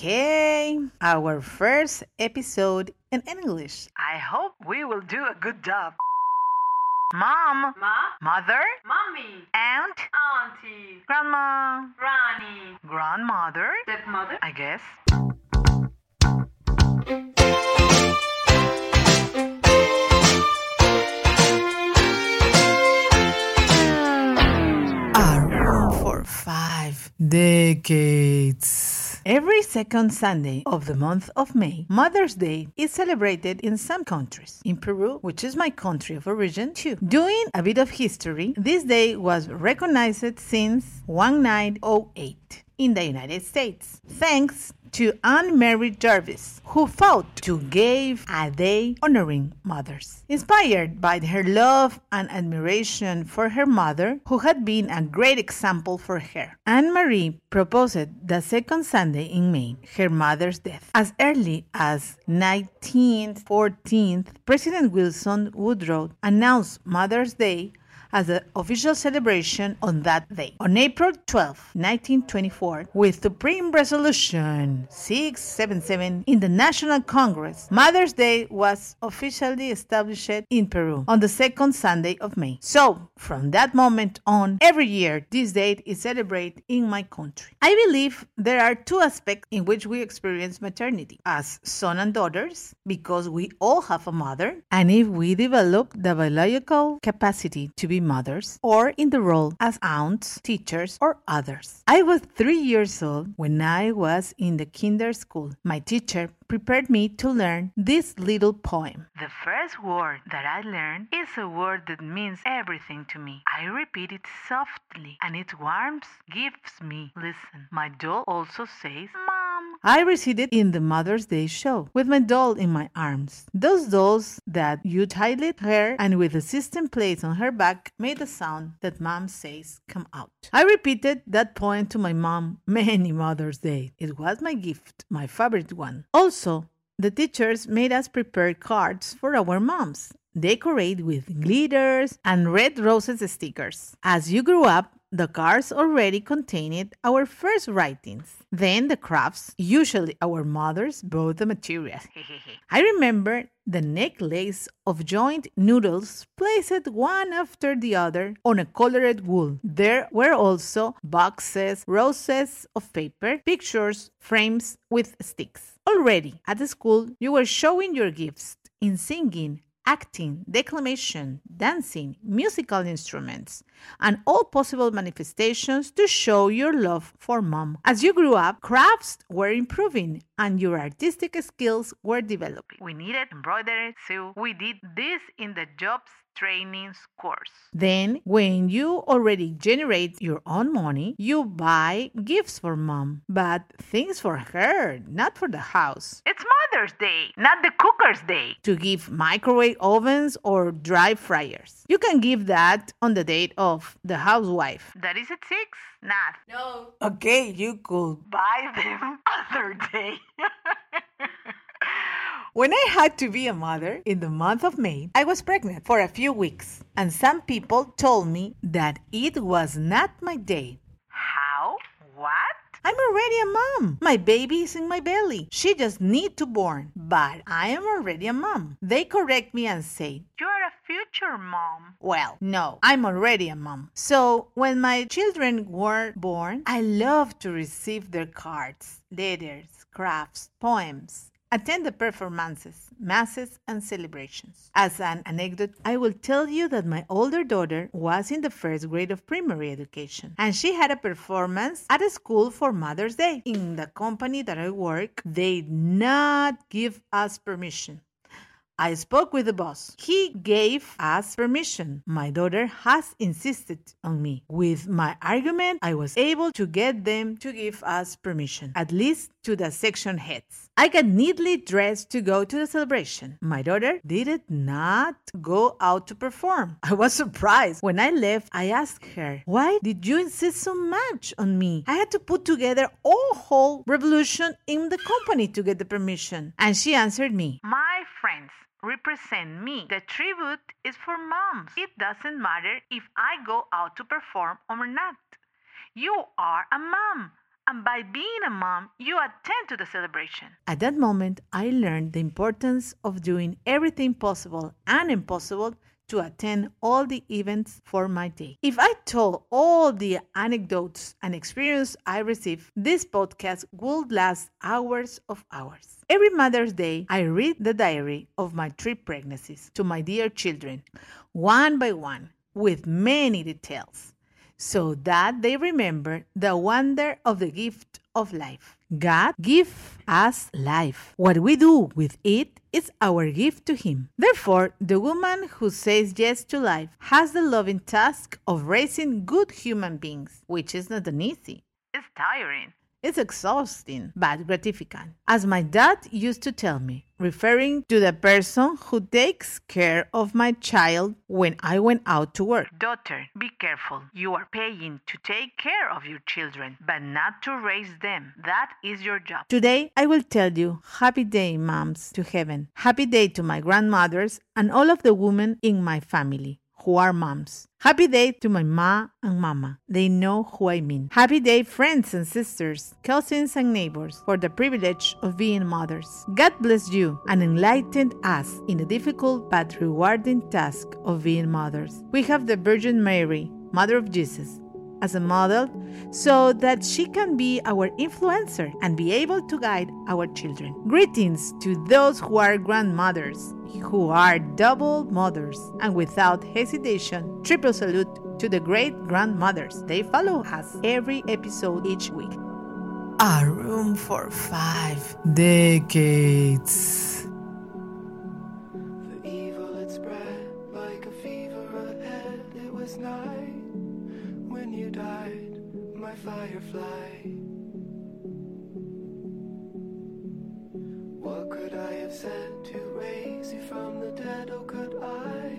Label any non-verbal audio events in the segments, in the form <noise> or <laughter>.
Okay, our first episode in English. I hope we will do a good job. Mom, Ma, mother, mommy, aunt, auntie, grandma, granny, grandmother, stepmother. I guess. A room for five decades. Every second Sunday of the month of May, Mother's Day is celebrated in some countries. In Peru, which is my country of origin, too. Doing a bit of history, this day was recognized since 1908 in the United States, thanks to Anne Mary Jarvis, who fought to give a day honoring mothers. Inspired by her love and admiration for her mother, who had been a great example for her, Anne Marie proposed the second Sunday in May, her mother's death. As early as 1914, President Wilson Woodrow announced Mother's Day as the official celebration on that day. On April 12, 1924, with Supreme Resolution 677 in the National Congress, Mother's Day was officially established in Peru on the second Sunday of May. So, from that moment on, every year this date is celebrated in my country. I believe there are two aspects in which we experience maternity as son and daughters, because we all have a mother, and if we develop the biological capacity to be mothers, or in the role as aunts, teachers, or others. I was three years old when I was in the kinder school. My teacher prepared me to learn this little poem. The first word that I learned is a word that means everything to me. I repeat it softly, and it warms, gives me listen. My doll also says, Mom. I recited in the Mother's Day show with my doll in my arms. Those dolls that you tied her and with the system placed on her back made a sound that mom says come out. I repeated that poem to my mom many <laughs> Mother's Day. It was my gift, my favorite one. Also, the teachers made us prepare cards for our moms, decorate with glitters and red roses stickers. As you grew up, the cards already contained our first writings. Then the crafts, usually our mothers, brought the materials. <laughs> I remember the necklace of joint noodles placed one after the other on a colored wool. There were also boxes, roses of paper, pictures, frames with sticks. Already at the school, you were showing your gifts in singing, acting, declamation, dancing, musical instruments, and all possible manifestations to show your love for mom. As you grew up, crafts were improving and your artistic skills were developing. We needed embroidery, so we did this in the jobs training course. Then, when you already generate your own money, you buy gifts for mom, but things for her, not for the house. It's Mother's Day, not the cooker's day. To give microwave ovens or dry fryers. You can give that on the date of the housewife. That is at 6? Not. No. Okay, you could Buy them <laughs> other day. <laughs> When I had to be a mother in the month of May, I was pregnant for a few weeks, and some people told me that it was not my day. I'm already a mom. My baby is in my belly. She just need to born. But I am already a mom. They correct me and say, You're a future mom. well, no, I'm already a mom. So when my children were born, I love to receive their cards, letters, crafts, poems, attend the performances, masses, and celebrations. As an anecdote, I will tell you that my older daughter was in the first grade of primary education, and she had a performance at a school for Mother's Day. In the company that I work, they did not give us permission. I spoke with the boss. He gave us permission. My daughter has insisted on me. With my argument, I was able to get them to give us permission, at least to the section heads. I got neatly dressed to go to the celebration. My daughter did not go out to perform. I was surprised. When I left, I asked her, Why did you insist so much on me? I had to put together a whole revolution in the company to get the permission. And she answered me, My represent me. The tribute is for moms. It doesn't matter if I go out to perform or not. You are a mom. And by being a mom, you attend to the celebration. At that moment, I learned the importance of doing everything possible and impossible to attend all the events for my day. If I told all the anecdotes and experience I received, this podcast would last hours of hours. Every Mother's Day, I read the diary of my three pregnancies to my dear children, one by one, with many details, so that they remember the wonder of the gift of life. God give us life. What we do with it is our gift to Him. Therefore, the woman who says yes to life has the loving task of raising good human beings, which is not an easy. It's tiring. It's exhausting, but gratifying. As my dad used to tell me, referring to the person who takes care of my child when I went out to work. Daughter, be careful. You are paying to take care of your children, but not to raise them. That is your job. Today, I will tell you happy day, moms, to heaven. Happy day to my grandmothers and all of the women in my family who are moms. Happy day to my ma and mama. They know who I mean. Happy day, friends and sisters, cousins and neighbors, for the privilege of being mothers. God bless you and enlighten us in the difficult but rewarding task of being mothers. We have the Virgin Mary, Mother of Jesus, as a model so that she can be our influencer and be able to guide our children. Greetings to those who are grandmothers, who are double mothers, and without hesitation, triple salute to the great grandmothers. They follow us every episode each week. A room for five decades. Died, my firefly. What could I have said to raise you from the dead? Oh, could I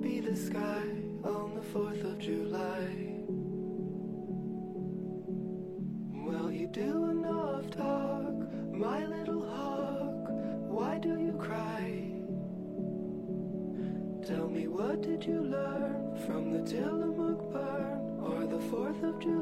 be the sky on the 4th of July? Well, you do enough talk, my little hawk. Why do you cry? Tell me what did you learn from the Tillamook of July?